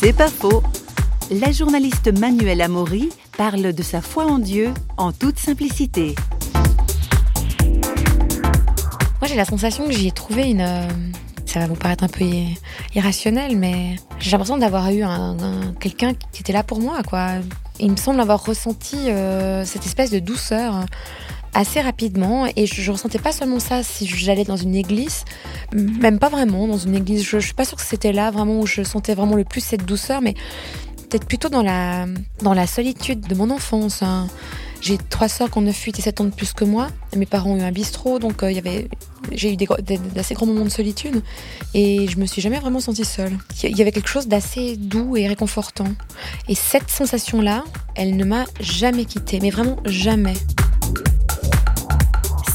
C'est pas faux. La journaliste Manuelle Amaury parle de sa foi en Dieu en toute simplicité. Moi, j'ai la sensation que j'y ai trouvé une. euh, Ça va vous paraître un peu irrationnel, mais j'ai l'impression d'avoir eu un, un- quelqu'un qui était là pour moi, quoi. Il me semble avoir ressenti euh, cette espèce de douceur assez rapidement, et je, je ressentais pas seulement ça si j'allais dans une église, même pas vraiment dans une église. Je, je suis pas sûre que c'était là vraiment où je sentais vraiment le plus cette douceur, mais peut-être plutôt dans la dans la solitude de mon enfance. hein. J'ai trois sœurs qui ont 9, 8 et 7 ans de plus que moi. Mes parents ont eu un bistrot, donc euh, il y avait, j'ai eu des, gros- des- d'assez grands moments de solitude. Et je me suis jamais vraiment sentie seule. Il y avait quelque chose d'assez doux et réconfortant. Et cette sensation-là, elle ne m'a jamais quittée, mais vraiment jamais.